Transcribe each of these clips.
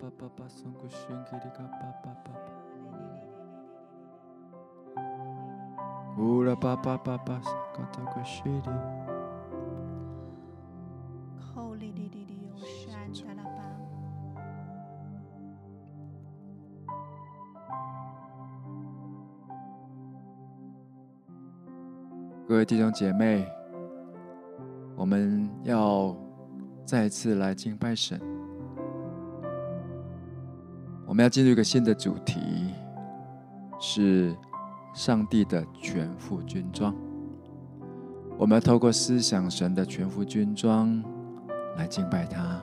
巴巴巴松古逊吉里嘎巴巴巴巴，乌拉巴巴巴巴松嘎达古西里，后里里里里有山达拉巴。各位弟兄姐妹，我们要再次来敬拜神。我们要进入一个新的主题，是上帝的全副军装。我们要透过思想神的全副军装来敬拜他。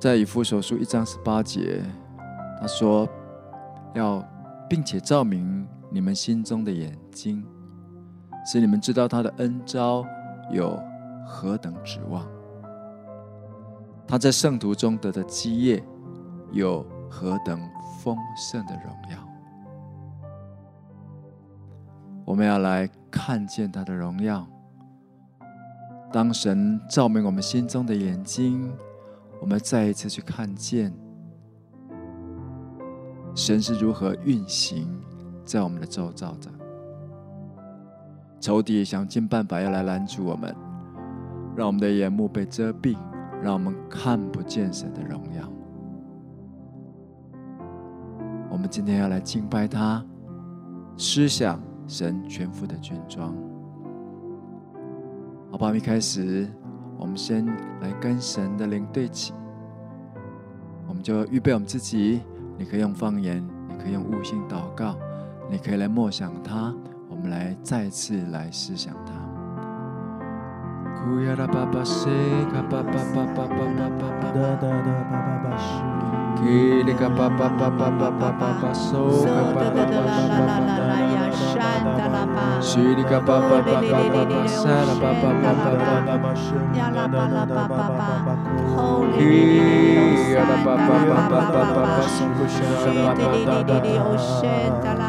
在以弗所书一章十八节，他说要并且照明。你们心中的眼睛，使你们知道他的恩招有何等指望；他在圣徒中得的基业有何等丰盛的荣耀。我们要来看见他的荣耀。当神照明我们心中的眼睛，我们再一次去看见神是如何运行。在我们的周遭的，仇敌想尽办法要来拦阻我们，让我们的眼目被遮蔽，让我们看不见神的荣耀。我们今天要来敬拜他，思想神全副的军装。好吧，一开始，我们先来跟神的灵对齐，我们就预备我们自己。你可以用方言，你可以用悟性祷告。你可以来默想他，我们来再次来思想他。西呀啦吧吧吧吧吧吧吧吧，山嘎吧吧吧吧吧，西嘎吧吧吧，松古西里嘎吧吧吧，山嘎达嘎松古西啦吧吧吧，乌达达达吧西，西呀啦吧吧吧，松古西里嘎吧吧，西达啦吧，西达啦吧达啦哩哩哩，哦山达啦吧，呀啦吧啦伊西哩哩哩哩哩，乌呀啦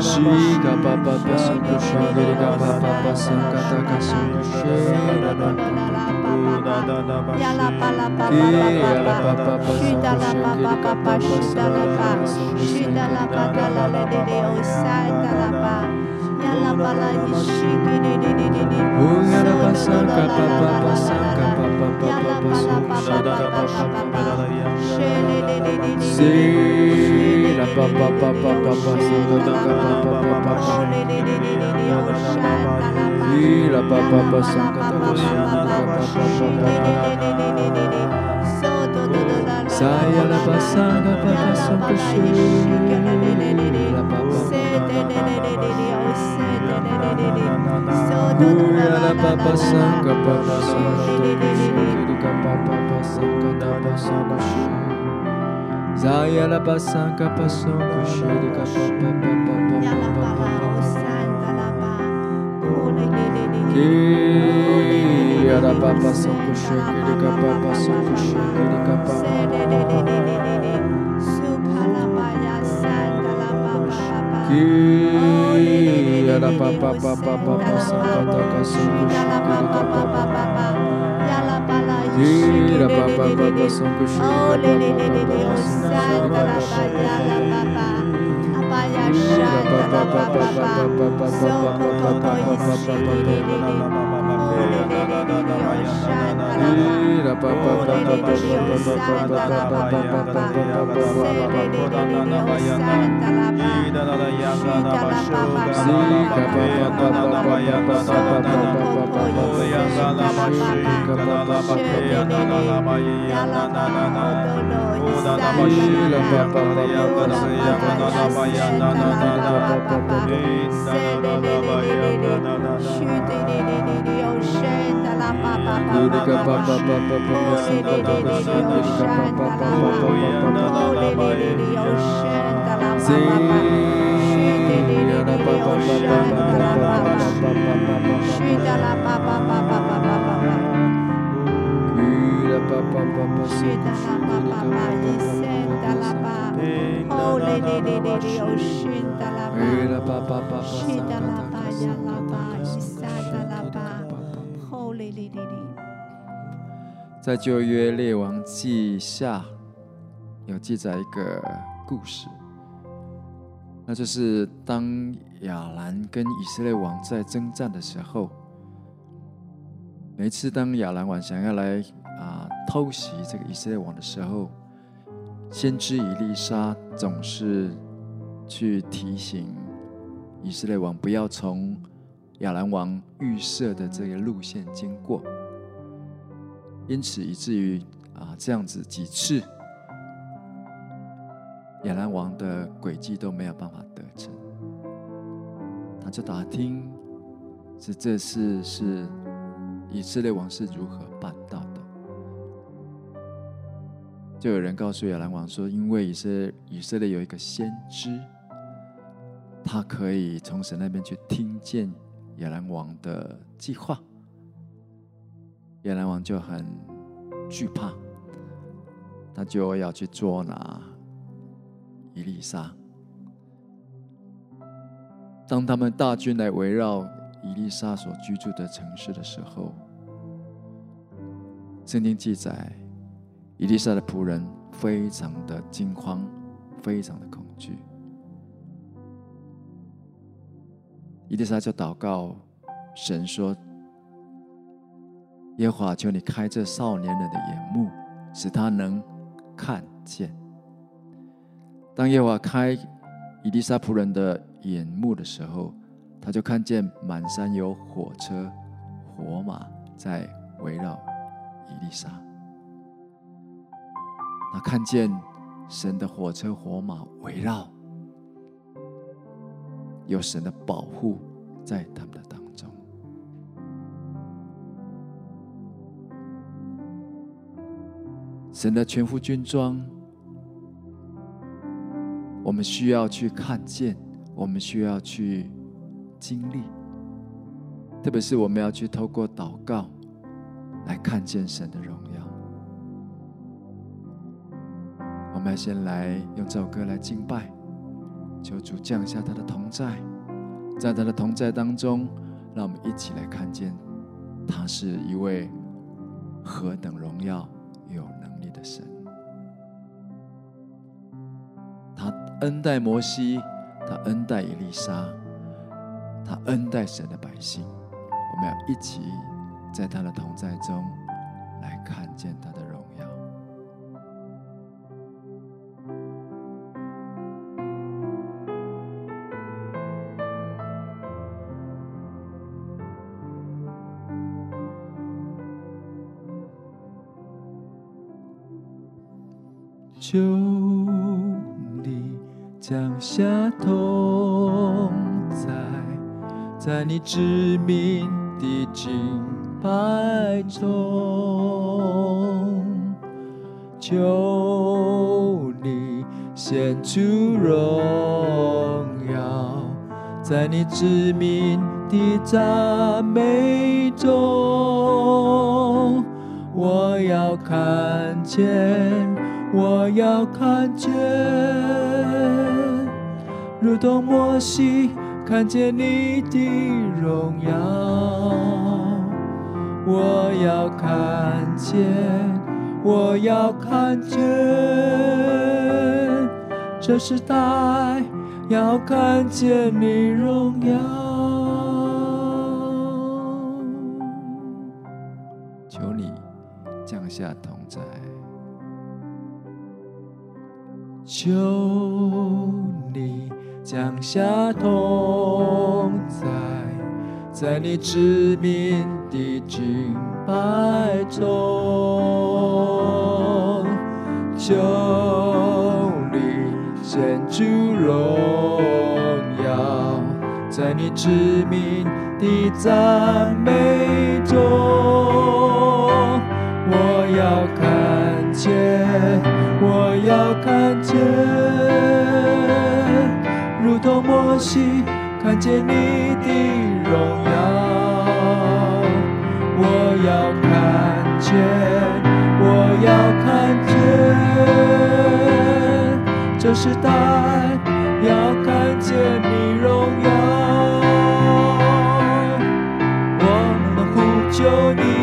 Chiga papa passando pro chão, grega papa passando catagação do cheiro. Saya la pasada para son Zaya la basan kapason kushe de kapapapapapa Ya la para o santa la ba Kone lele lele Ki ya la papasan kushe de kapapasan kushe de kapapapapa 巴巴，基呀啦巴巴巴巴巴巴桑嘎达嘎桑古西的嘎巴巴巴巴。西啦吧吧吧吧，松古西啦吧吧吧吧，松古西啦吧吧吧，Shabbat Holy 在旧约列王记下有记载一个故事，那就是当亚兰跟以色列王在征战的时候，每次当亚兰王想要来啊偷袭这个以色列王的时候，先知以利沙总是去提醒以色列王不要从亚兰王预设的这个路线经过，因此以至于啊这样子几次，亚兰王的诡计都没有办法得逞。他就打听，是这次是以色列王是如何办到的。就有人告诉亚兰王说：“因为以色以色列有一个先知，他可以从神那边去听见亚兰王的计划。”亚兰王就很惧怕，他就要去捉拿伊丽莎。当他们大军来围绕伊丽莎所居住的城市的时候，圣经记载。伊丽莎的仆人非常的惊慌，非常的恐惧。伊丽莎就祷告神说：“耶和华，求你开这少年人的眼目，使他能看见。”当耶和华开伊丽莎仆人的眼目的时候，他就看见满山有火车、火马在围绕伊丽莎。他看见神的火车火马围绕，有神的保护在他们的当神的全副军装，我们需要去看见，我们需要去经历，特别是我们要去透过祷告来看见神的荣耀。我们要先来用这首歌来敬拜，求主降下他的同在，在他的同在当中，让我们一起来看见，他是一位何等荣耀有能神。他恩待摩西，他恩待以利沙，他恩待神的百姓。我们要一起在他的同在中来看见他的在你致命的敬拜中，求你显出荣耀，在你致命的赞美中，我要看见。我要看见，如同摩西看见你的荣耀。我要看见，我要看见，这时代要看见你荣耀。求你降下同在。求下同在，在你之名的敬拜中，求你显出荣耀，在你之名的赞美中，我要看见。我要看见，我心看见你的荣耀，我要看见，我要看见，这时代要看见你荣耀，我们呼救你。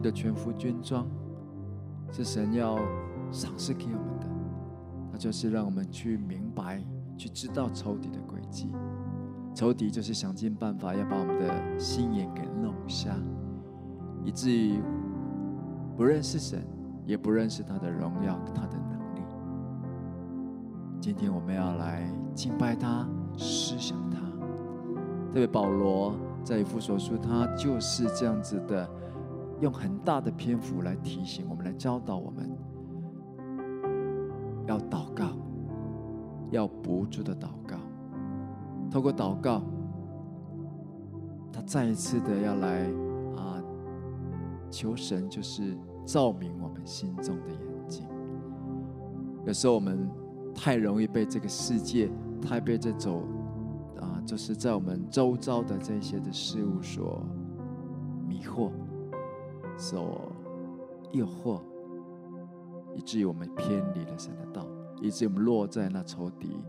的全副军装是神要赏赐给我们的，那就是让我们去明白、去知道仇敌的轨迹。仇敌就是想尽办法要把我们的心眼给弄瞎，以至于不认识神，也不认识他的荣耀、他的能力。今天我们要来敬拜他、思想他。特别保罗在以弗所书，他就是这样子的。用很大的篇幅来提醒我们，来教导我们，要祷告，要不住的祷告。透过祷告，他再一次的要来啊，求神就是照明我们心中的眼睛，有时候我们太容易被这个世界，太被这种啊，就是在我们周遭的这些的事物所迷惑、所诱惑，以至于我们偏离了神的道，以至于我们落在那仇敌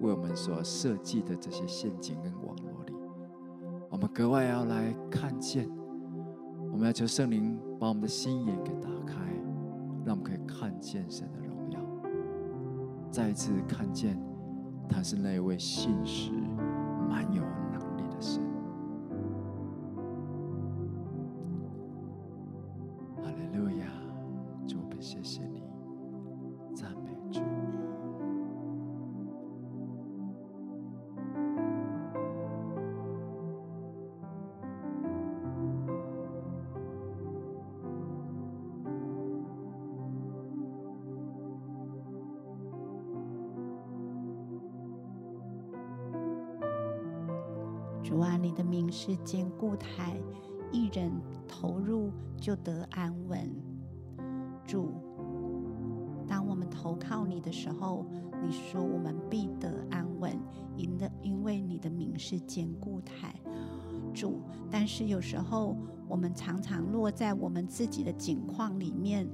为我们所设计的这些陷阱跟网络里。我们格外要来看见，我们要求圣灵把我们的心眼给打开，让我们可以看见神的荣耀，再一次看见他是那一位信实、满有能力的神。坚固台。主，但是有时候我们常常落在我们自己的境况里面，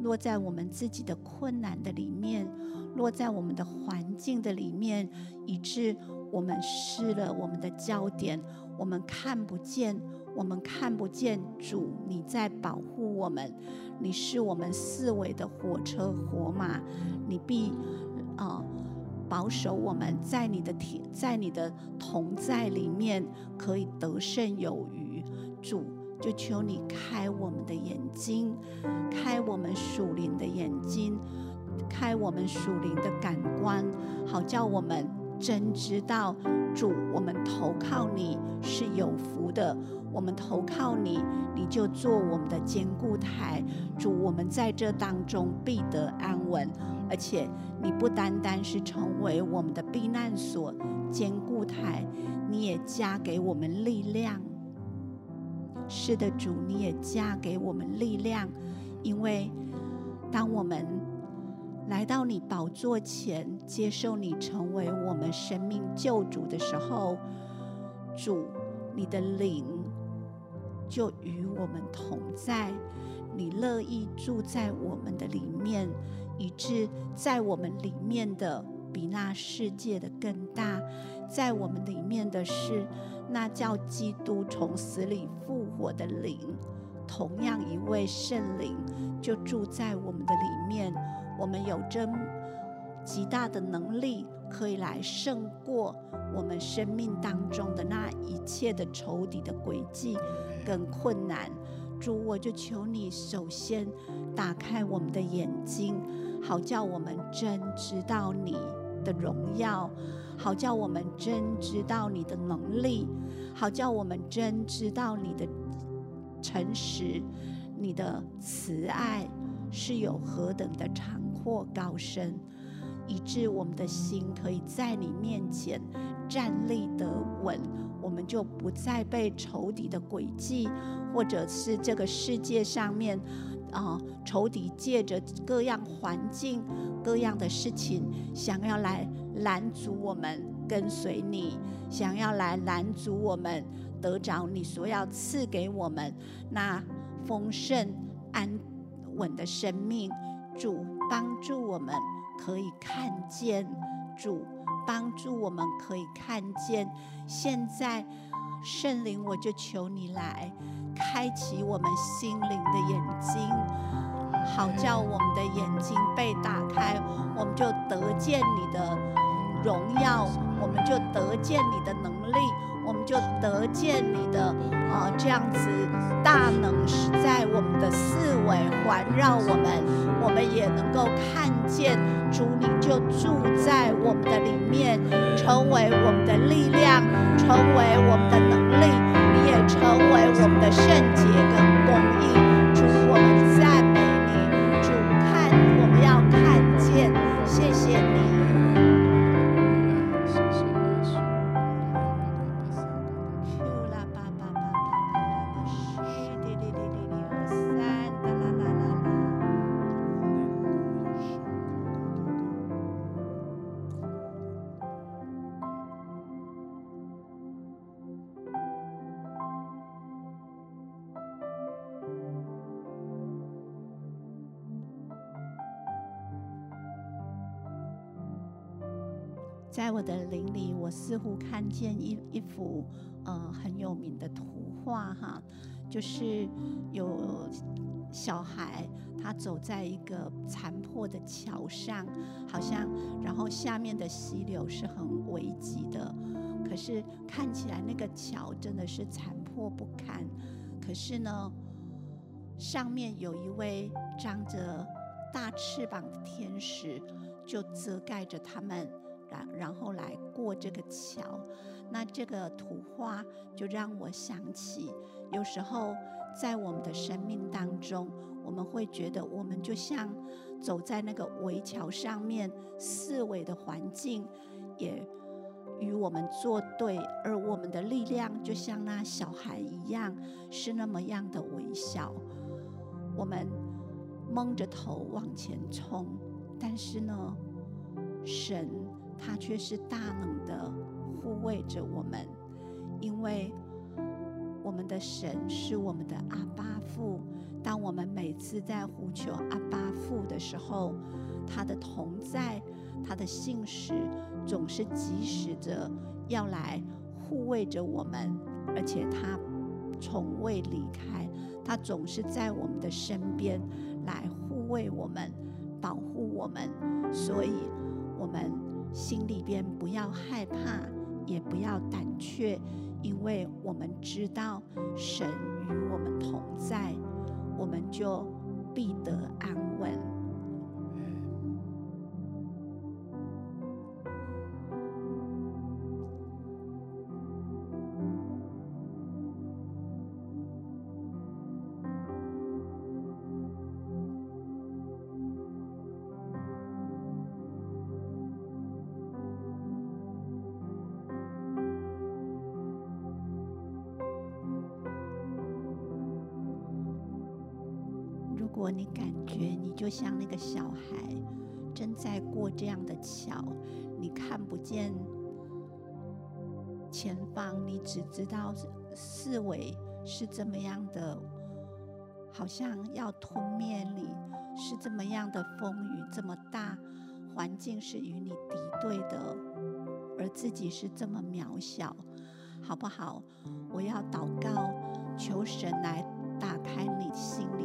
落在我们自己的困难的里面，落在我们的环境的里面，以致。我们失了我们的焦点，我们看不见，我们看不见主你在保护我们，你是我们四围的火车火马，你必啊、保守我们在你的体在你的同在里面可以得胜有余。主就求你开我们的眼睛，开我们属灵的眼睛，开我们属灵的感官，好叫我们。真知道主，我们投靠你是有福的。我们投靠你，你就做我们的坚固台。主，我们在这当中必得安稳，而且你不单单是成为我们的避难所、坚固台，你也加给我们力量。是的，主，你也加给我们力量，因为当我们。来到你宝座前，接受你成为我们生命救主的时候，主，你的灵就与我们同在，你乐意住在我们的里面，以致在我们里面的比那世界的更大，在我们里面的是那叫基督从死里复活的灵，同样一位圣灵就住在我们的里面。我们有着极大的能力，可以来胜过我们生命当中的那一切的仇敌的诡计更困难。主，我就求你首先打开我们的眼睛，好叫我们真知道你的荣耀，好叫我们真知道你的能力，好叫我们真知道你的诚实，你的慈爱是有何等的长。阔高深，以致我们的心可以在你面前站立得稳，我们就不再被仇敌的诡计，或者是这个世界上面啊、仇敌借着各样环境、各样的事情，想要来拦阻我们跟随你，想要来拦阻我们得着你所要赐给我们那丰盛安稳的生命。主帮助我们可以看见，主帮助我们可以看见。现在圣灵，我就求你来开启我们心灵的眼睛，好叫我们的眼睛被打开，我们就得见你的荣耀，我们就得见你的能力。我们就得见你的啊、呃，这样子大能是在我们的四围环绕我们，我们也能够看见主，你就住在我们的里面，成为我们的力量，成为我们的能力，你也成为我们的圣洁跟公义。我的灵里，我似乎看见一一幅呃很有名的图画哈，就是有小孩他走在一个残破的桥上，好像然后下面的溪流是很危急的，可是看起来那个桥真的是残破不堪，可是呢，上面有一位长着大翅膀的天使，就遮盖着他们。然后来过这个桥，那这个图画就让我想起，有时候在我们的生命当中，我们会觉得我们就像走在那个围桥上面，四围的环境也与我们作对，而我们的力量就像那小孩一样，是那么样的微小，我们蒙着头往前冲，但是呢，神。他却是大能的护卫着我们，因为我们的神是我们的阿爸父。当我们每次在呼求阿爸父的时候，他的同在，他的信实总是及时着要来护卫着我们，而且他从未离开，他总是在我们的身边来护卫我们、保护我们，所以我们。心里边不要害怕，也不要胆怯，因为我们知道神与我们同在，我们就必得安果你感觉你就像那个小孩，正在过这样的桥，你看不见前方，你只知道四围是这么样的，好像要吞灭你，是这么样的风雨这么大，环境是与你敌对的，而自己是这么渺小，好不好？我要祷告，求神来。打开你心里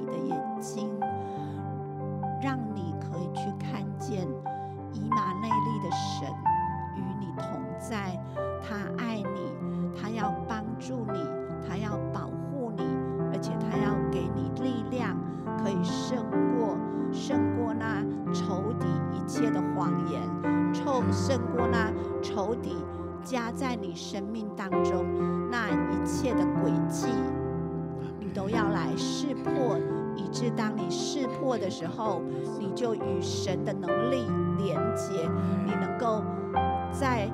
时候，你就与神的能力连接，你能够在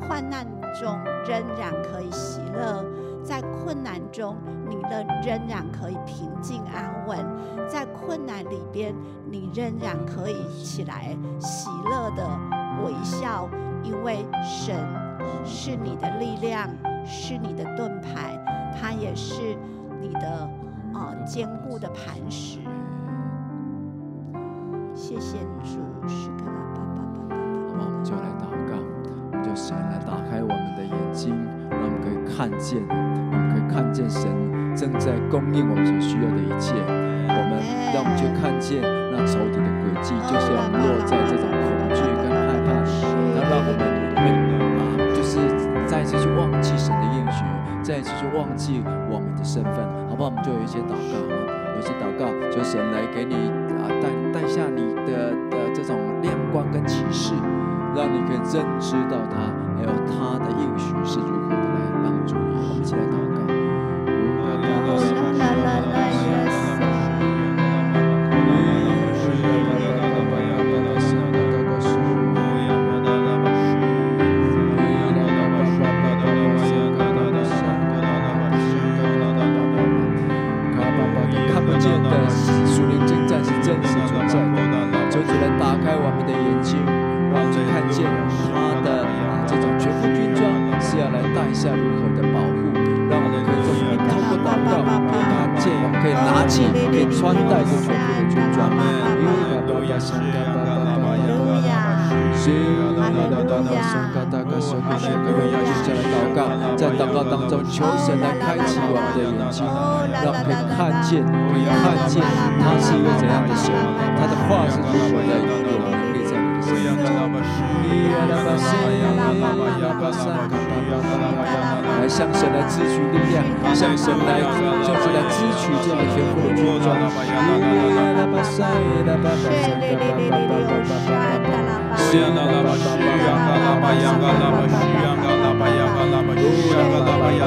患难中仍然可以喜乐，在困难中你仍仍然可以平静安稳，在困难里边你仍然可以起来喜乐的微笑，因为神是你的力量，是你的盾牌，他也是。你的啊坚固的磐石，谢谢主，是跟他爸爸爸爸。好，我们就来祷告，我们就先来打开我们的眼睛，让我们可以看见，我们可以看见神正在供应我们所需要的一切。我们让我们去看见那仇敌的诡计，就是要落在这种恐惧跟害怕，那让我们努力啊，就是再一次去忘记神的应许，再一次去忘记我们的身份。好不好？我们就有一些祷告，有一些祷告，就神来给你啊带带下你的的这种亮光跟启示，让你可以认知到他，还有他的应许是如何的来帮助你。我们一起来祷告。是一个怎样的神，他的话是如何的有能力在你的身上。来向神来支取力量，向神来就是来支取这样的天赋的军装。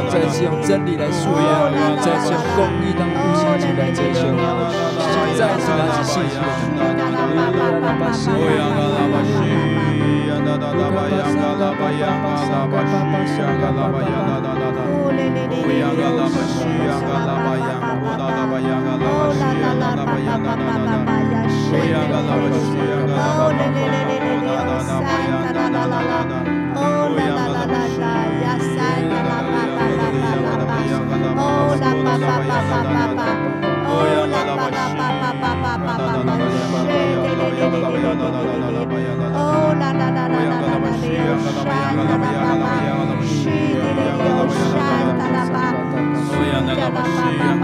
再次用真理来束腰，再次用公义当护心镜来遮羞，再次拿起信心。we are 所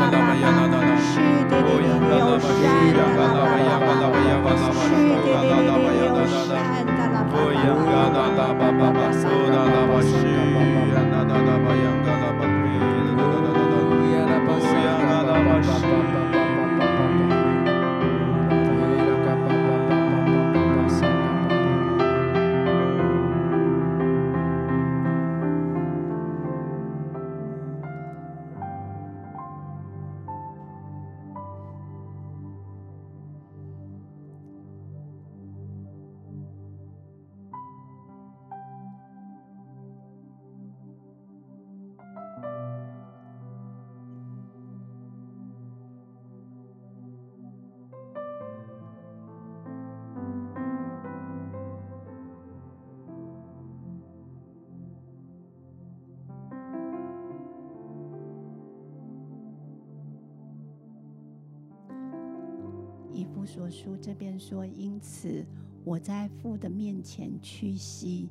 书这边说，因此我在父的面前屈膝，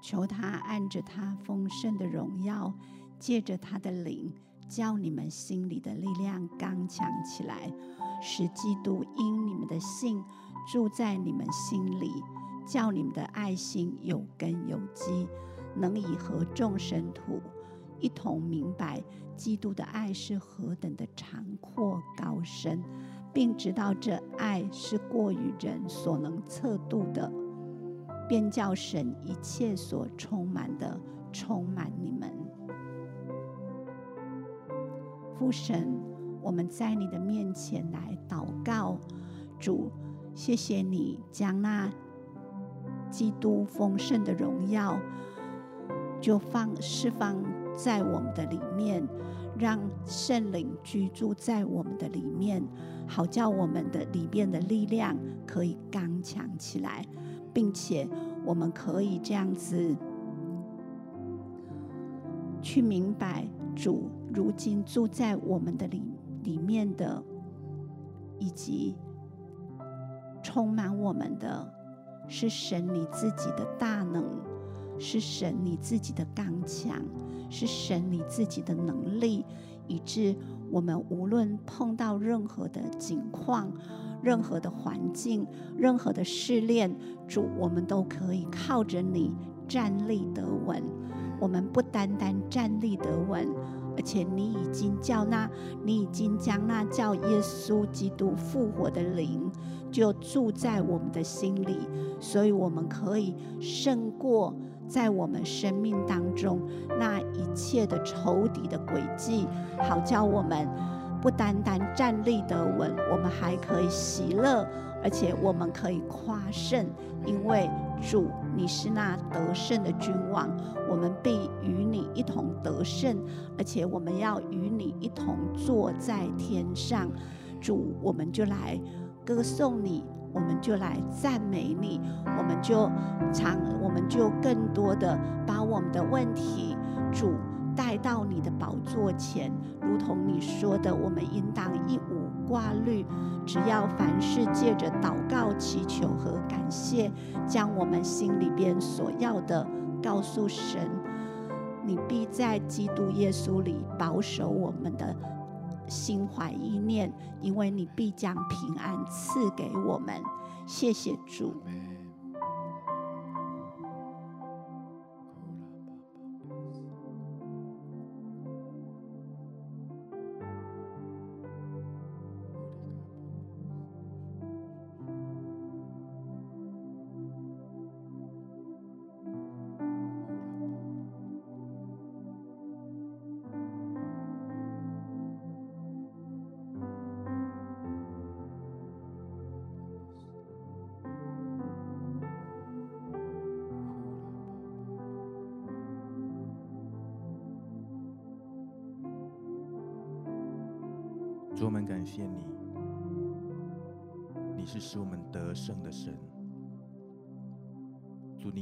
求他按着他丰盛的荣耀，借着他的灵，叫你们心里的力量刚强起来，使基督因你们的信住在你们心里，叫你们的爱心有根有基，能以合众圣徒一同明白。基督的爱是何等的长阔高深，并知道这爱是过于人所能测度的，便叫神一切所充满的充满你们。父神，我们在你的面前来祷告，主，谢谢你将那基督丰盛的荣耀就放释放在我们的里面。让圣灵居住在我们的里面，好叫我们的里面的力量可以刚强起来，并且我们可以这样子去明白主如今住在我们的里里面的，以及充满我们的是神你自己的大能，是神你自己的刚强。是神你自己的能力，以致我们无论碰到任何的境况、任何的环境、任何的试炼，主，我们都可以靠着你站立得稳。我们不单单站立得稳，而且你已经叫那，你已经将那叫耶稣基督复活的灵，就住在我们的心里，所以我们可以胜过。在我们生命当中，那一切的仇敌的诡计，好叫我们不单单站立得稳，我们还可以喜乐，而且我们可以夸胜，因为主你是那得胜的君王，我们必与你一同得胜，而且我们要与你一同坐在天上。主，我们就来歌颂你。我们就来赞美你，我们就常，我们就更多的把我们的问题主带到你的宝座前，如同你说的，我们应当一无挂虑，只要凡事借着祷告、祈求和感谢。将我们心里边所要的告诉神，你必在基督耶稣里保守我们的心怀意念，因为你必将平安赐给我们。谢谢主。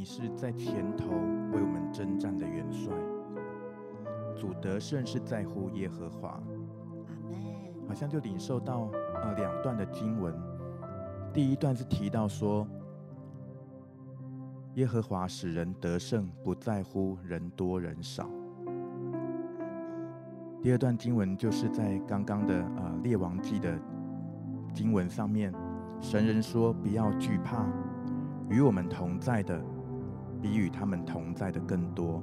是在前头为我们征战的元帅。主，得胜是在乎耶和华。好像就领受到呃两段的经文，第一段是提到说，耶和华使人得胜，不在乎人多人少。第二段经文就是在刚刚的呃《列王记》的经文上面，神人说：“不要惧怕，与我们同在的，比与他们同在的更多。”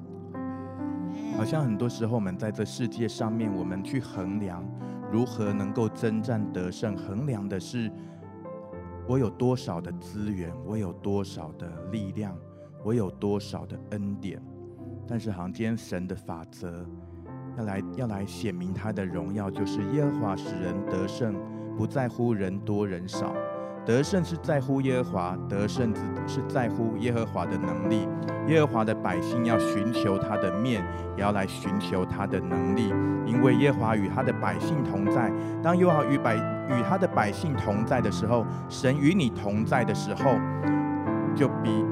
好像很多时候我们在这世界上面，我们去衡量如何能够征战得胜，衡量的是我有多少的资源，我有多少的力量，我有多少的恩典。但是好像今天神的法则。要来要来显明他的荣耀，就是耶和华使人得胜，不在乎人多人少，得胜是在乎耶和华，得胜是在乎耶和华的能力。耶和华的百姓要寻求他的面，也要来寻求他的能力，因为耶和华与他的百姓同在。当耶和华与百与他的百姓同在的时候，神与你同在的时候，就比。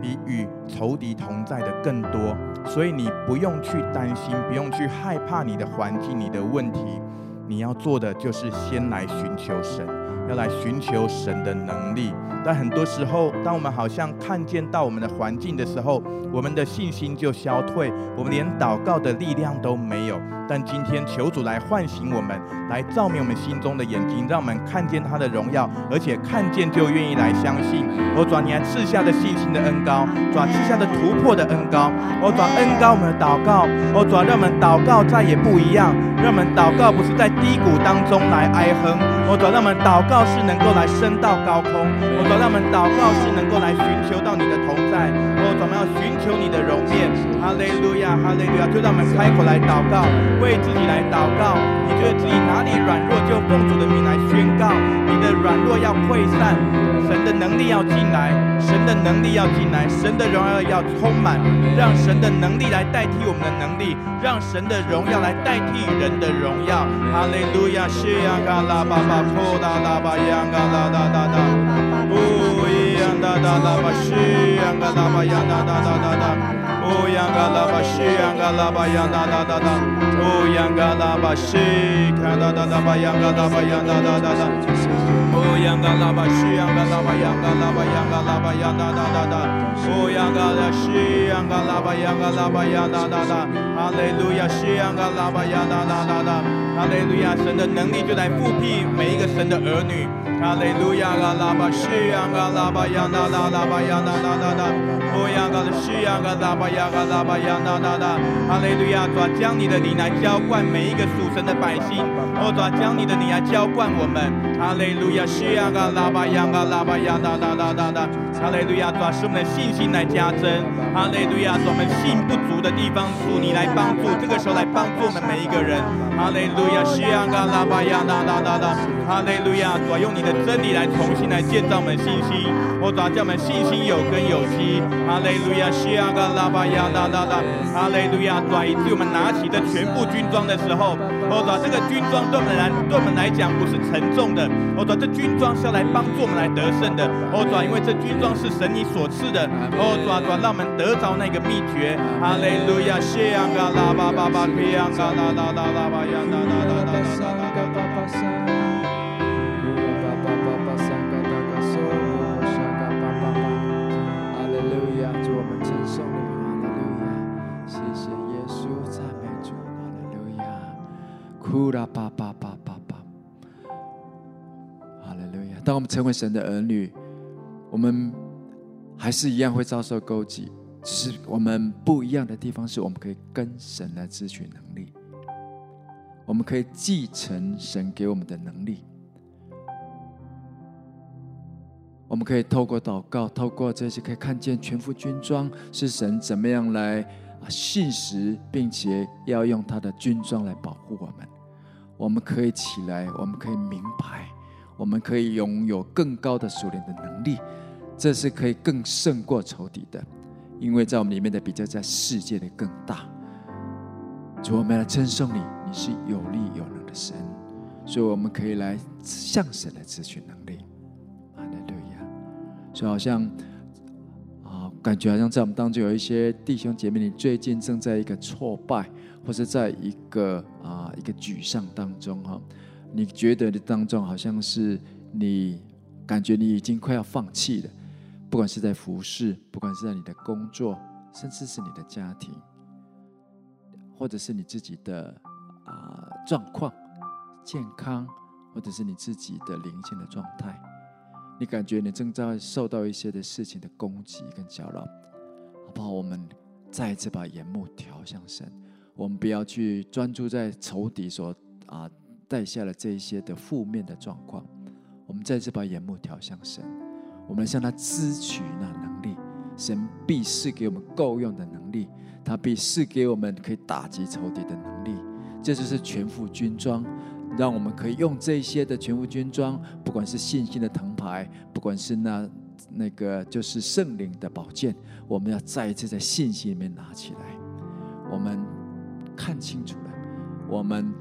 比与仇敌同在的更多，所以你不用去担心，不用去害怕你的环境、你的问题。你要做的就是先来寻求神，要来寻求神的能力。但很多时候，当我们好像看见到我们的环境的时候，我们的信心就消退，我们连祷告的力量都没有。但今天求主来唤醒我们，来照明我们心中的眼睛，让我们看见他的荣耀，而且看见就愿意来相信。我转，你还赐下的信心的恩膏，转赐下的突破的恩膏，我转恩膏我们的祷告，我转让我们祷告再也不一样，让我们祷告不是在低谷当中来哀哼，我转让我们祷告是能够来升到高空，我主让我们祷告是能够来寻求到你的同在，我们要寻。求你的容面，哈利路亚，哈利路亚！就让我们开口来祷告，为自己来祷告。你觉得自己哪里软弱，就奉主的名来宣告，你的软弱要溃散，神的能力要进来，神的能力要进来，神的荣耀要充满，让神的能力来代替我们的能力，让神的荣耀来代替人的荣耀。哈利路亚，是呀嘎啦巴巴，破哒拉巴呀嘎啦哒哒哒，呜咿呀哒哒哒巴，是呀嘎啦巴呀哒哒哒哒。哦，央嘎拉巴西，央嘎拉巴央哒哒哒哒。哦，央嘎拉巴西，看哒哒哒巴央嘎拉巴央哒哒哒哒。哦，央嘎拉巴西，央嘎拉巴央嘎拉巴央嘎拉巴央哒哒哒哒。哦，央嘎拉西，央嘎拉巴央嘎拉巴央哒哒哒。哈利路亚，西，央嘎拉巴央哒哒哒哒。哈利路亚，神的能力就在复辟每一个神的儿女。哈利路亚，嘎拉巴西，央嘎拉巴央哒哒哒巴央哒哒哒哒。哦，央嘎拉西。呀嘎拉巴呀嘎拉巴呀哒哒哒，哈利路亚！主啊，将你的灵来浇灌每一个属神的百姓。哦，主啊，将你的灵来浇灌我们。哈利路亚！西呀嘎拉巴呀嘎拉巴呀哒哒哒哒哒，哈利路亚！主啊，使我们的信心来加增。哈利路亚！主，我们信不足的地方，主你来帮助。这个时候来帮助我们每一个人。哈利路亚！西呀嘎拉巴呀哒哒哒哒，哈利路亚！主啊，用你的真理来重新来建造我们信心。我，主啊，叫我们信心有根有基。哈利路亚！西呀嘎拉巴呀哒哒哒，哈利路亚！主啊，以致我们拿起这全部军装的时候，哦，主啊，这个军装对我们来对我们来讲不是沉重的。哦，主啊，这军装是要来帮助我们来得胜的。哦，主啊，因为这军装是神你所赐的。哦，主啊，主啊，让我们得着那个秘诀。哈利路亚！西呀嘎拉巴巴巴，西呀嘎拉拉拉拉巴呀哒哒哒哒哒哒。呼啦吧吧吧吧吧。哈利路亚！当我们成为神的儿女，我们还是一样会遭受勾结，只是我们不一样的地方是我们可以跟神来支取能力，我们可以继承神给我们的能力。我们可以透过祷告，透过这些，可以看见全副军装是神怎么样来信实，并且要用他的军装来保护我们。我们可以起来，我们可以明白，我们可以拥有更高的属灵的能力，这是可以更胜过仇敌的，因为在我们里面的比较在世界的更大。主，我们来称颂你，你是有力有能的神，所以我们可以来向神来支取能力。就好像啊，感觉好像在我们当中有一些弟兄姐妹，你最近正在一个挫败，或是在一个啊一个沮丧当中哈，你觉得的当中好像是你感觉你已经快要放弃了，不管是在服侍，不管是在你的工作，甚至是你的家庭，或者是你自己的啊状况、健康，或者是你自己的灵性的状态。你感觉你正在受到一些的事情的攻击跟搅扰，好不好？我们再一次把眼目调向神，我们不要去专注在仇敌所啊带下了这一些的负面的状况，我们再次把眼目调向神，我们向他支取那能力，神必赐给我们够用的能力，他必赐给我们可以打击仇敌的能力，这就是全副军装。让我们可以用这些的全副军装，不管是信心的藤牌，不管是那那个就是圣灵的宝剑，我们要再一次在信心里面拿起来。我们看清楚了，我们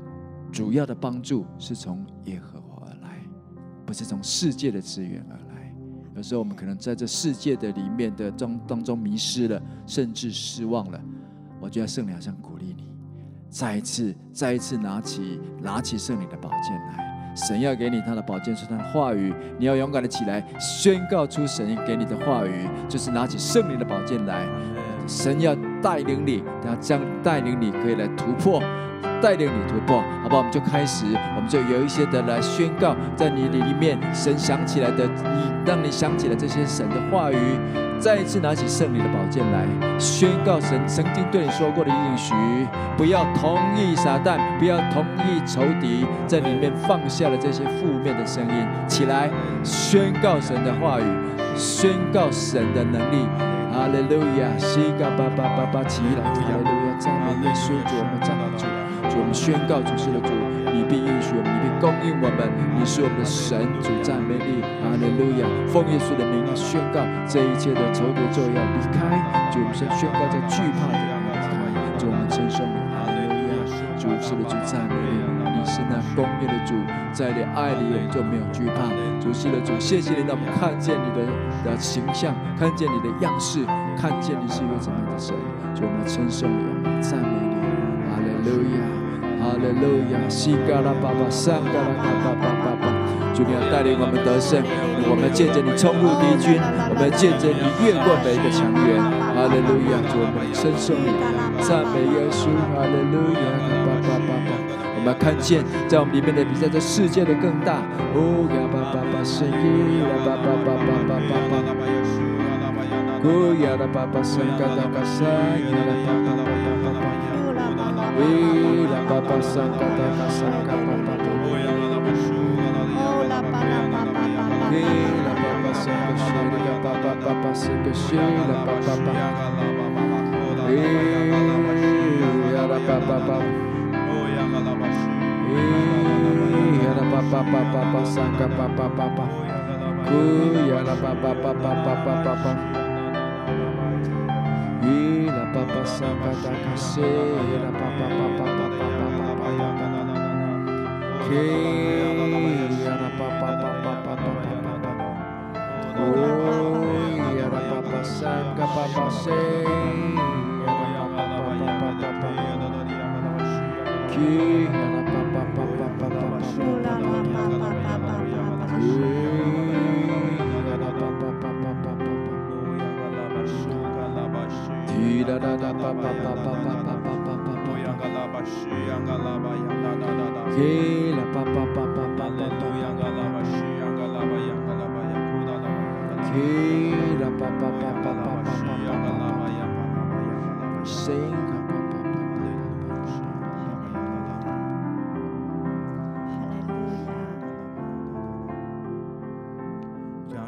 主要的帮助是从耶和华而来，不是从世界的资源而来。有时候我们可能在这世界的里面的当当中迷失了，甚至失望了。我觉得圣灵好像鼓励你。再一次，再一次拿起拿起圣灵的宝剑来，神要给你他的宝剑是他的话语，你要勇敢的起来宣告出神给你的话语，就是拿起圣灵的宝剑来，神要带领你，他将带领你可以来突破，带领你突破，好不好？我们就开始，我们就有一些的来宣告，在你里面，神想起来的，你让你想起了这些神的话语。再一次拿起圣灵的宝剑来宣告神曾经对你说过的应许，不要同意撒旦，不要同意仇敌，在里面放下了这些负面的声音，起来宣告神的话语，宣告神的能力。哈利路亚，西嘎巴巴巴巴起来，哈利路亚，赞美耶稣主，我们赞美主，主我们宣告主是的主。你必应许我们，你必供应我们。你是我们的神，主赞美你，哈利路亚！奉耶稣的名宣告，这一切的仇敌就要离开。主，我们先宣告在惧怕的离开。主，我们称颂你，哈利路亚！主是的主赞美你，你是那公义的主，在你爱里我们就没有惧怕。主是的主，谢谢你让我们看见你的的形象，看见你的样式，看见你是一个怎样的神。主，我们称颂你，我们赞美你，哈利路亚。哈利路亚，西嘎拉巴巴，上嘎拉嘎巴巴巴巴，主你要带领我们得胜，我们见证你冲入敌军，我们见证你越过每一个墙垣。哈利路亚，主我们称颂你，赞美耶稣。哈利路亚，看见，在我们里面的比赛，这世界的更大。哦，呀巴巴巴，神耶，呀巴巴巴巴巴巴巴。哦，呀巴巴巴，神嘎达嘎神，呀巴巴巴巴巴巴巴。呀巴巴，神嘎达嘎神，嘎巴巴巴。哦，呀巴巴巴巴巴巴。哦，呀巴巴，神嘎达嘎神，嘎巴巴巴巴，神嘎神，呀巴巴巴巴巴巴。巴巴巴巴巴巴。King.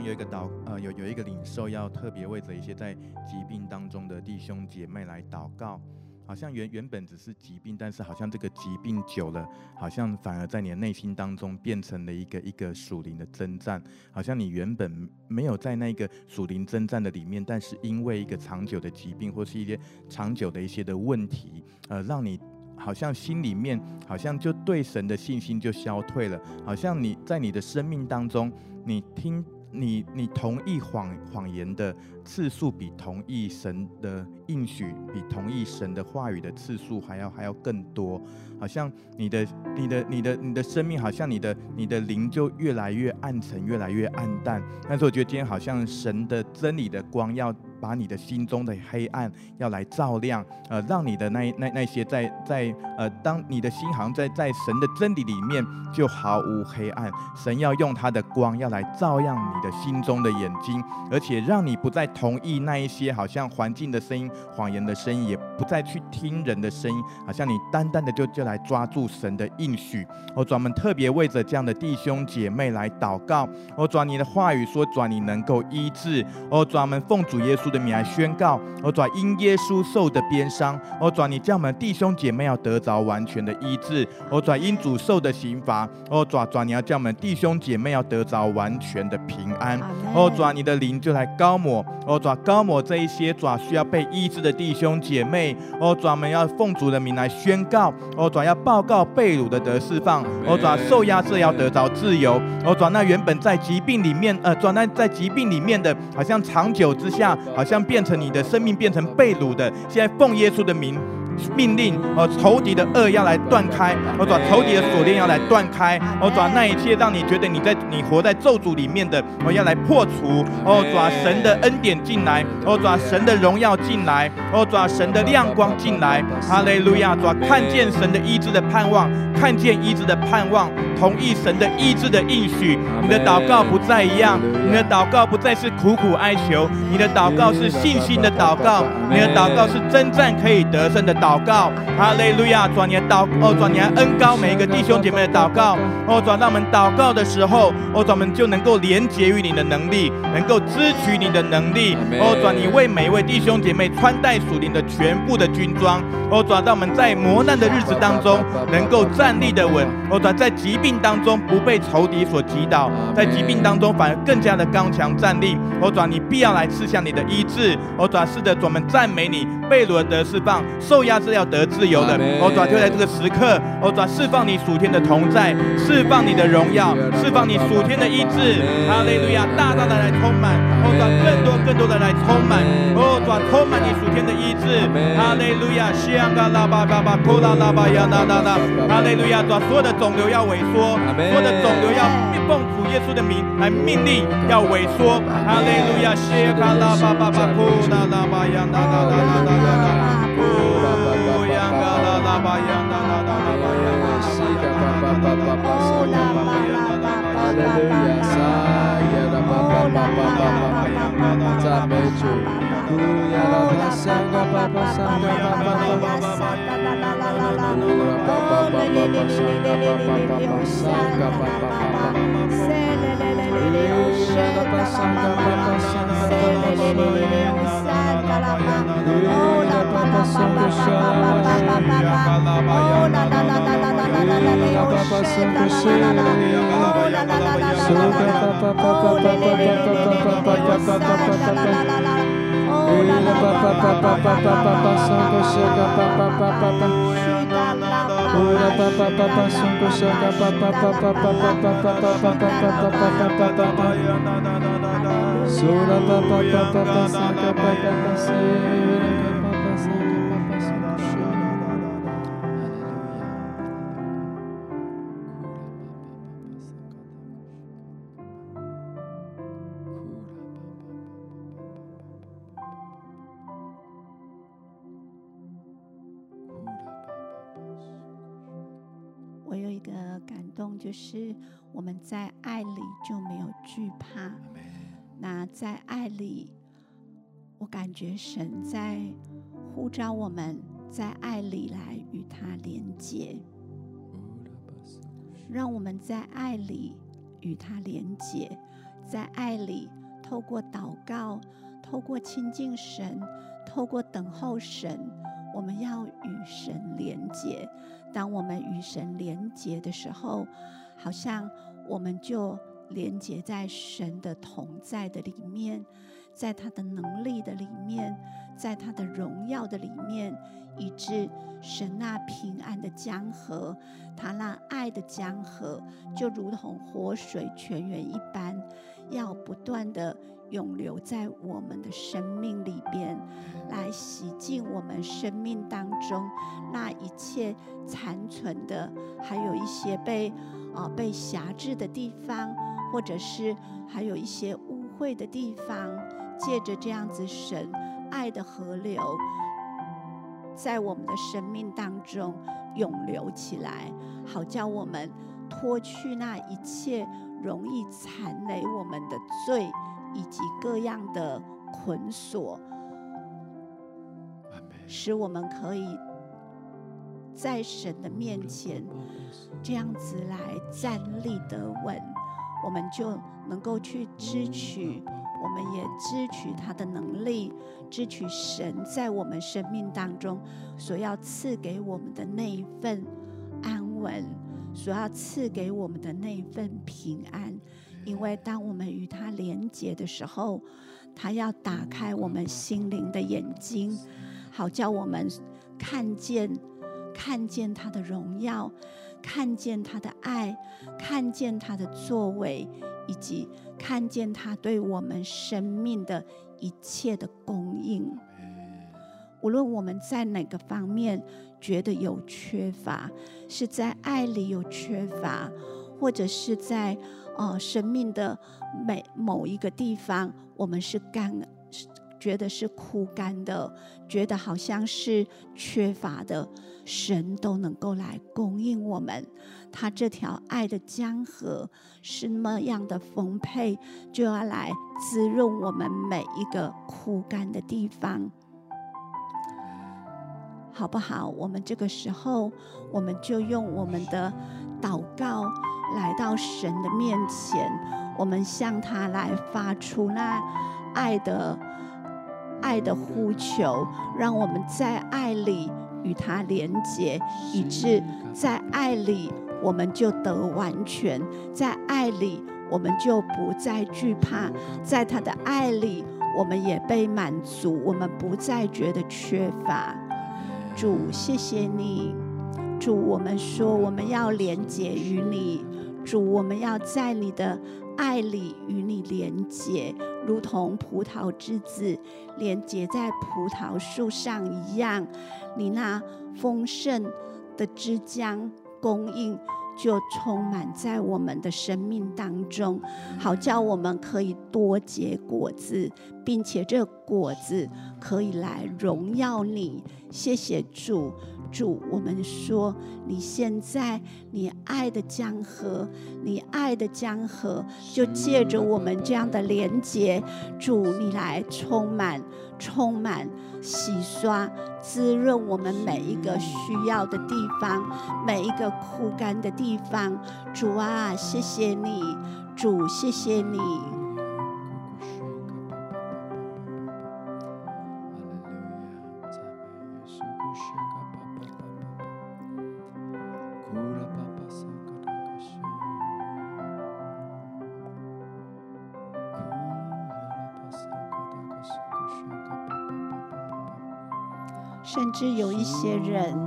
有一个祷，呃，有有一个领受，要特别为着一些在疾病当中弟兄姐妹来祷告。好像原原本只是疾病，但是好像这个疾病久了，好像反而在你的内心当中变成了一个一个属灵的征战。好像你原本没有在那个属灵征战的里面，但是因为一个长久的疾病或是一些长久的一些的问题，呃，让你好像心里面好像就对神的信心就消退了。好像你在你的生命当中，你听。你你同意谎谎言的次数比同意神的应许，比同意神的话语的次数还要还要更多，好像你的你的你的你的生命，好像你的你的灵就越来越暗沉，越来越暗淡。但是我觉得今天好像神的真理的光要。把你的心中的黑暗要来照亮，呃，让你的那那那些在在呃，当你的心好像在在神的真理里面就毫无黑暗，神要用他的光要来照亮你的心中的眼睛，而且让你不再同意那一些好像环境的声音、谎言的声音，也不再去听人的声音，好像你单单的就就来抓住神的应许。我专门特别为着这样的。弟兄姐妹来祷告，我转你的话语说，转你能够医治，我专门奉主耶稣。的名来宣告，我转因耶稣受的鞭伤，我转你叫我们弟兄姐妹要得着完全的。医治，我转因主受的刑罚，我转转你要叫我们弟兄姐妹要得着完全的。平安，我转你的灵就来膏抹，我转膏抹这一些爪需要被医治的弟兄姐妹，我转们要奉主的名来宣告，我转要报告被掳的得释放，我抓受压制要得着自由，我转那原本在疾病里面，呃，转那在疾病里面的，好像长久之下。好像变成你的生命变成被掳的，现在奉耶稣的名命令，哦，仇敌的恶要来断开，我转仇敌的锁链要来断开，我转那一切让你觉得你在你活在咒诅里面的，我要来破除，哦，转神的恩典进来，哦，转神的荣耀进来，哦，转神的亮光进来，哈利路亚，转看见神的医治的盼望，看见医治的盼望。同意神的医治的应许，你的祷告不再一样，你的祷告不再是苦苦哀求，你的祷告是信心的祷告，你的祷告是征战可以得胜的祷告。哈利路亚！转年祷哦，转年恩高每一个弟兄姐妹的祷告哦，转让我们祷告的时候哦，转们就能够连结于你的能力，能够支取你的能力哦，转你为每一位弟兄姐妹穿戴属灵的全部的军装哦，转让我们在磨难的日子当中能够站立的稳哦，转在疾病。当中不被仇敌所击倒，在疾病当中反而更加的刚强站立。哦转你必要来赐下你的医治。哦转是的，转们赞美你，被掳得释放，受压制要得自由的。我转就在这个时刻，我转释放你属天的同在，释放你的荣耀，释放你属天的医治。哈利路亚，大大的来充满。我转更多更多的来充满。我转充满你属天的医治。哈利路亚，西安嘎拉巴巴巴库拉拉巴呀那那那。哈利路亚，转所有的肿瘤要萎缩。所有的肿瘤要奉主耶稣的名来命令，要萎缩。哈利路亚，谢卡拉巴巴巴库拉拉巴呀那那那那那那，库呀嘎 Sangga Papa Sangga Papa Sangga Papa Sangga Oh, 拉。巴巴巴巴巴，松果沙嘎巴就是我们在爱里就没有惧怕。那在爱里，我感觉神在呼召我们在爱里来与他连结，让我们在爱里与他连结，在爱里透过祷告，透过亲近神，透过等候神。我们要与神连结。当我们与神连结的时候，好像我们就连结在神的同在的里面，在他的能力的里面，在他的荣耀的里面，以致神那平安的江河，他那爱的江河，就如同活水泉源一般，要不断的。永留在我们的生命里边，来洗净我们生命当中那一切残存的，还有一些被啊、被辖制的地方，或者是还有一些污秽的地方。借着这样子，神爱的河流，在我们的生命当中涌流起来，好叫我们脱去那一切容易缠累我们的罪。以及各样的捆锁，使我们可以在神的面前这样子来站立得稳，我们就能够去支取，我们也支取他的能力，支取神在我们生命当中所要赐给我们的那一份安稳，所要赐给我们的那一份平安。因为当我们与他连结的时候，他要打开我们心灵的眼睛，好叫我们看见、看见他的荣耀，看见他的爱，看见他的作为，以及看见他对我们生命的一切的供应。无论我们在哪个方面觉得有缺乏，是在爱里有缺乏，或者是在。呃，生命的每某一个地方，我们是干，觉得是枯干的，觉得好像是缺乏的，神都能够来供应我们。他这条爱的江河是那么样的丰沛，就要来滋润我们每一个枯干的地方，好不好？我们这个时候，我们就用我们的祷告。来到神的面前，我们向他来发出那爱的爱的呼求，让我们在爱里与他连结，以致在爱里我们就得完全，在爱里我们就不再惧怕，在他的爱里我们也被满足，我们不再觉得缺乏。主，谢谢你，主，我们说我们要连结于你。主，我们要在你的爱里与你连结，如同葡萄之子连结在葡萄树上一样。你那丰盛的汁浆供应就充满在我们的生命当中，好叫我们可以多结果子，并且这果子可以来荣耀你。谢谢主。主，我们说，你现在你爱的江河，你爱的江河，就借着我们这样的连接，主，你来充满、充满、洗刷、滋润我们每一个需要的地方，每一个枯干的地方。主啊，谢谢你，主，谢谢你。甚至有一些人，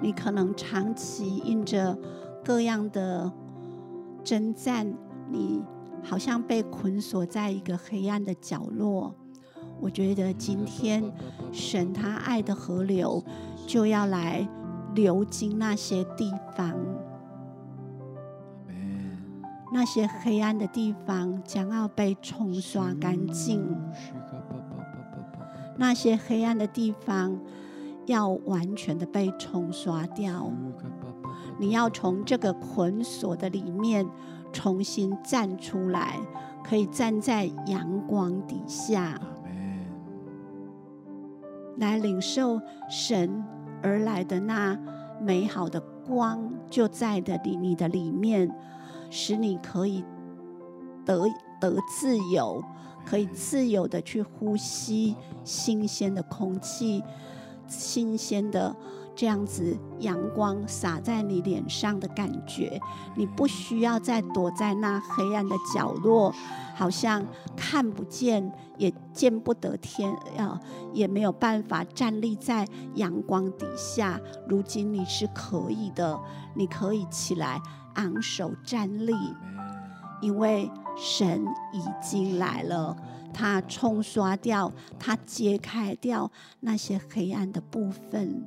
你可能长期因着各样的征战，你好像被捆锁在一个黑暗的角落。我觉得今天神他爱的河流就要来流经那些地方，那些黑暗的地方将要被冲刷干净。那些黑暗的地方要完全的被冲刷掉，你要从这个捆锁的里面重新站出来，可以站在阳光底下，来领受神而来的那美好的光，就在的里你的里面，使你可以得得自由，可以自由的去呼吸新鲜的空气，新鲜的。这样子，阳光洒在你脸上的感觉，你不需要再躲在那黑暗的角落，好像看不见，也见不得天，要也没有办法站立在阳光底下。如今你是可以的，你可以起来昂首站立，因为神已经来了，他冲刷掉，他揭开掉那些黑暗的部分。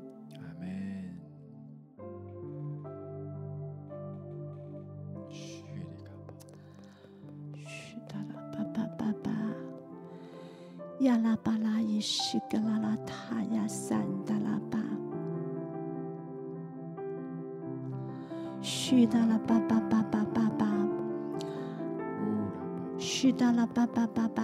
亚拉巴拉伊西格拉拉塔亚三达拉巴，许达拉巴巴巴巴巴巴，许达拉巴巴巴巴，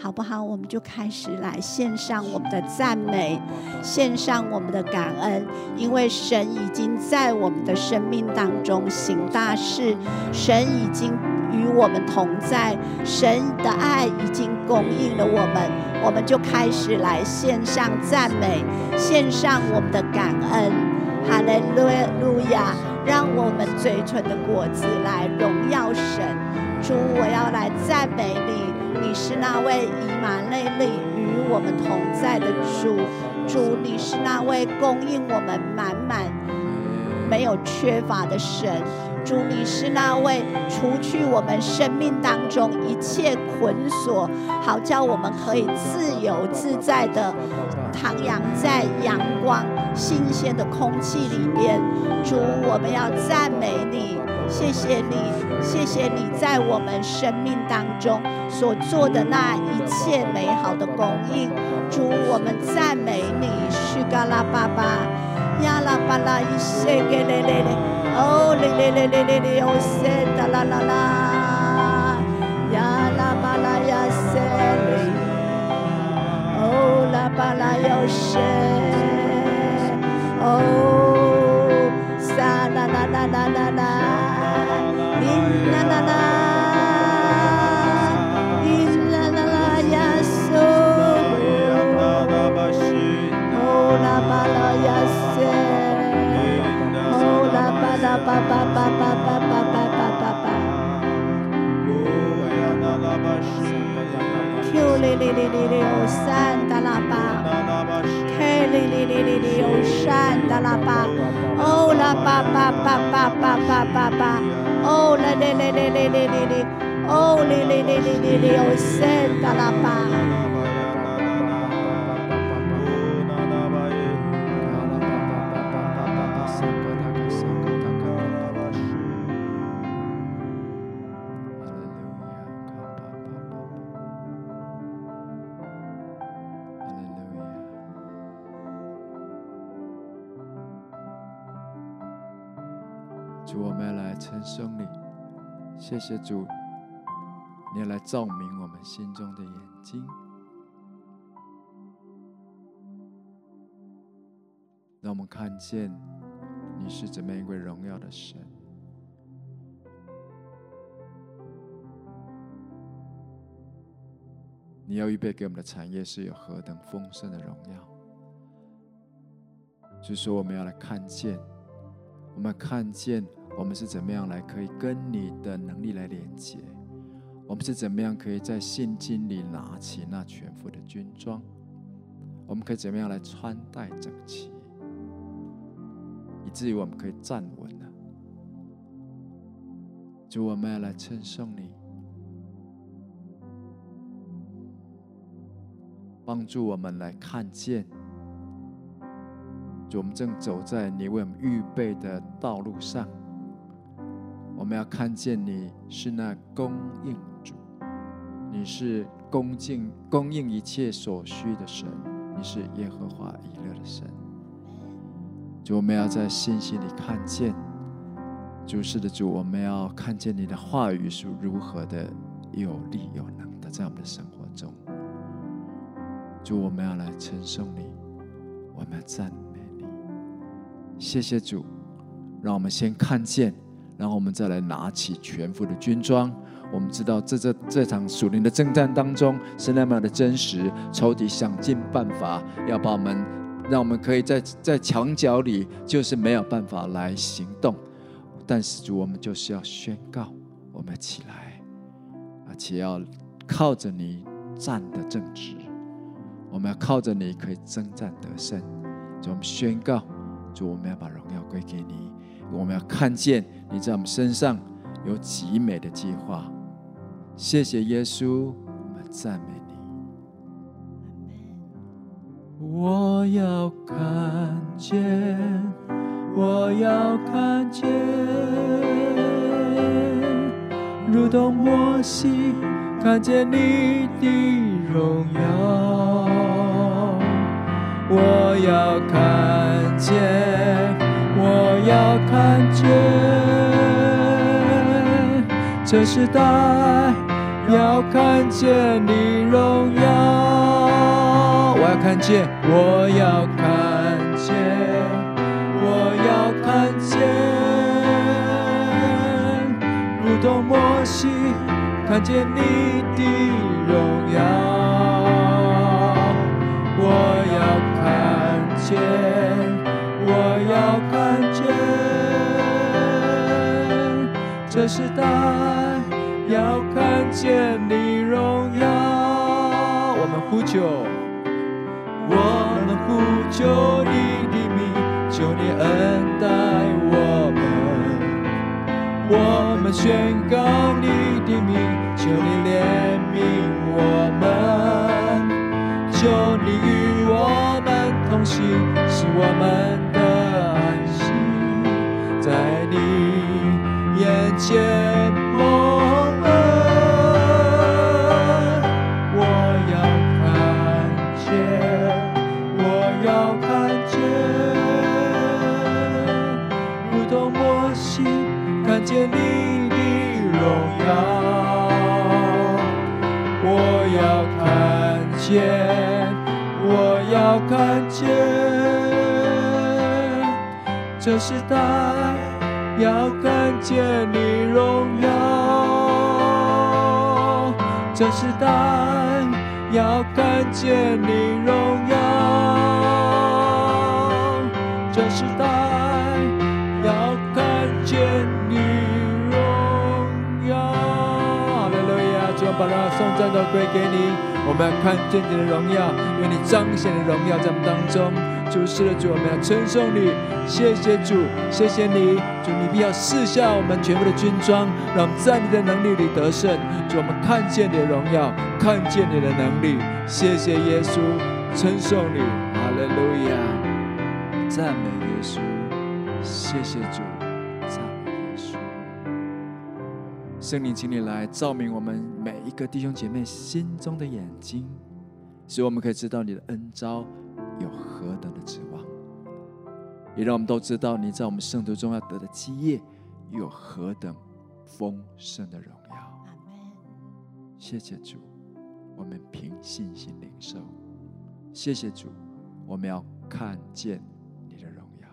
好不好？我们就开始来献上我们的赞美，献上我们的感恩，因为神已经在我们的生命当中行大事，神已经与我们同在，神的爱已经供应了我们。我们就开始来献上赞美，献上我们的感恩，哈利路亚！让我们嘴唇的果子来荣耀神。主，我要来赞美你，你是那位以满内力与我们同在的主。主，你是那位供应我们满满、没有缺乏的神。主，你是那位除去我们生命当中一切捆锁，好叫我们可以自由自在的徜徉在阳光、新鲜的空气里面。主，我们要赞美你，谢谢你，谢谢你在我们生命当中所做的那一切美好的供应。主，我们赞美你，是嘎拉巴巴，亚拉巴拉伊西格嘞嘞嘞。Oh, le le le le le le, oh, seta la la la. Ya la bala ya sele. Oh, la bala yo oh, she. Oh, sa la la la la la la. Oh, 达拉巴。谢谢主，你要来照明我们心中的眼睛，让我们看见你是怎么一位荣耀的神。你要预备给我们的产业是有何等丰盛的荣耀。就是说，我们要来看见，我们看见。我们是怎么样来可以跟你的能力来连接？我们是怎么样可以在信心里拿起那全副的军装？我们可以怎么样来穿戴整齐，以至于我们可以站稳了？主，我们要来称颂你，帮助我们来看见，主，我们正走在你为我们预备的道路上。我们要看见你是那供应主，你是供应供应一切所需的神，你是耶和华以勒的神。就我们要在信心里看见，主是的主，我们要看见你的话语是如何的有力有能的，在我们的生活中。主，我们要来称颂你，我们要赞美你。谢谢主，让我们先看见，然后我们再来拿起全副的军装。我们知道这，这这场属灵的征战当中是那么的真实，仇敌想尽办法要把我们，让我们可以在在墙角里，就是没有办法来行动。但是主，我们就是要宣告，我们起来，而且要靠着你站得正直。我们要靠着你，可以征战得胜。主，我们宣告，主，我们要把荣耀归给你。我们要看见你在我们身上有极美的计划。谢谢耶稣，我们赞美你。我要看见，我要看见，如同摩西看见你的荣耀。我要看见，我要看见，这时代要看见你荣耀。我要看见，我要看见，我要看见，如同摩西看见你的荣耀。我要。看见时代要看见你荣耀。我们呼求，我们呼求你的名，求你恩待我们。我们宣告你的名，求你怜悯我们，求你与我们。同行是我们你眼前蒙恩。我要看见，我要看见，如同摩西看见你的荣耀。我要看见，我要看见。这时代要看见你荣耀，这时代要看见你荣耀，这时代要看见你荣耀。哈利路亚，主，把荣耀颂赞都归给你，我们要看见你的荣耀，愿你彰显的荣耀在我们当中。主是的主，我们要称颂你，谢谢主，谢谢你，主你必要试下我们全部的军装，让我们在你的能力里得胜。主我们看见你的荣耀，看见你的能力，谢谢耶稣，称颂你，哈利路亚，赞美耶稣，谢谢主，赞美耶稣。圣灵，请你来照明我们每一个弟兄姐妹心中的眼睛，使我们可以知道你的恩召。有何等的指望，也让我们都知道你在我们圣徒中要得的基业又有何等丰盛的荣耀。谢谢主，我们凭信心领受。谢谢主，我们要看见你的荣耀。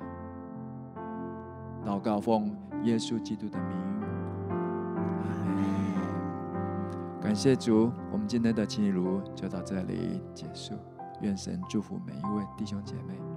祷告奉耶稣基督的名。感谢主，我们今天的清礼炉就到这里结束。愿神祝福每一位弟兄姐妹。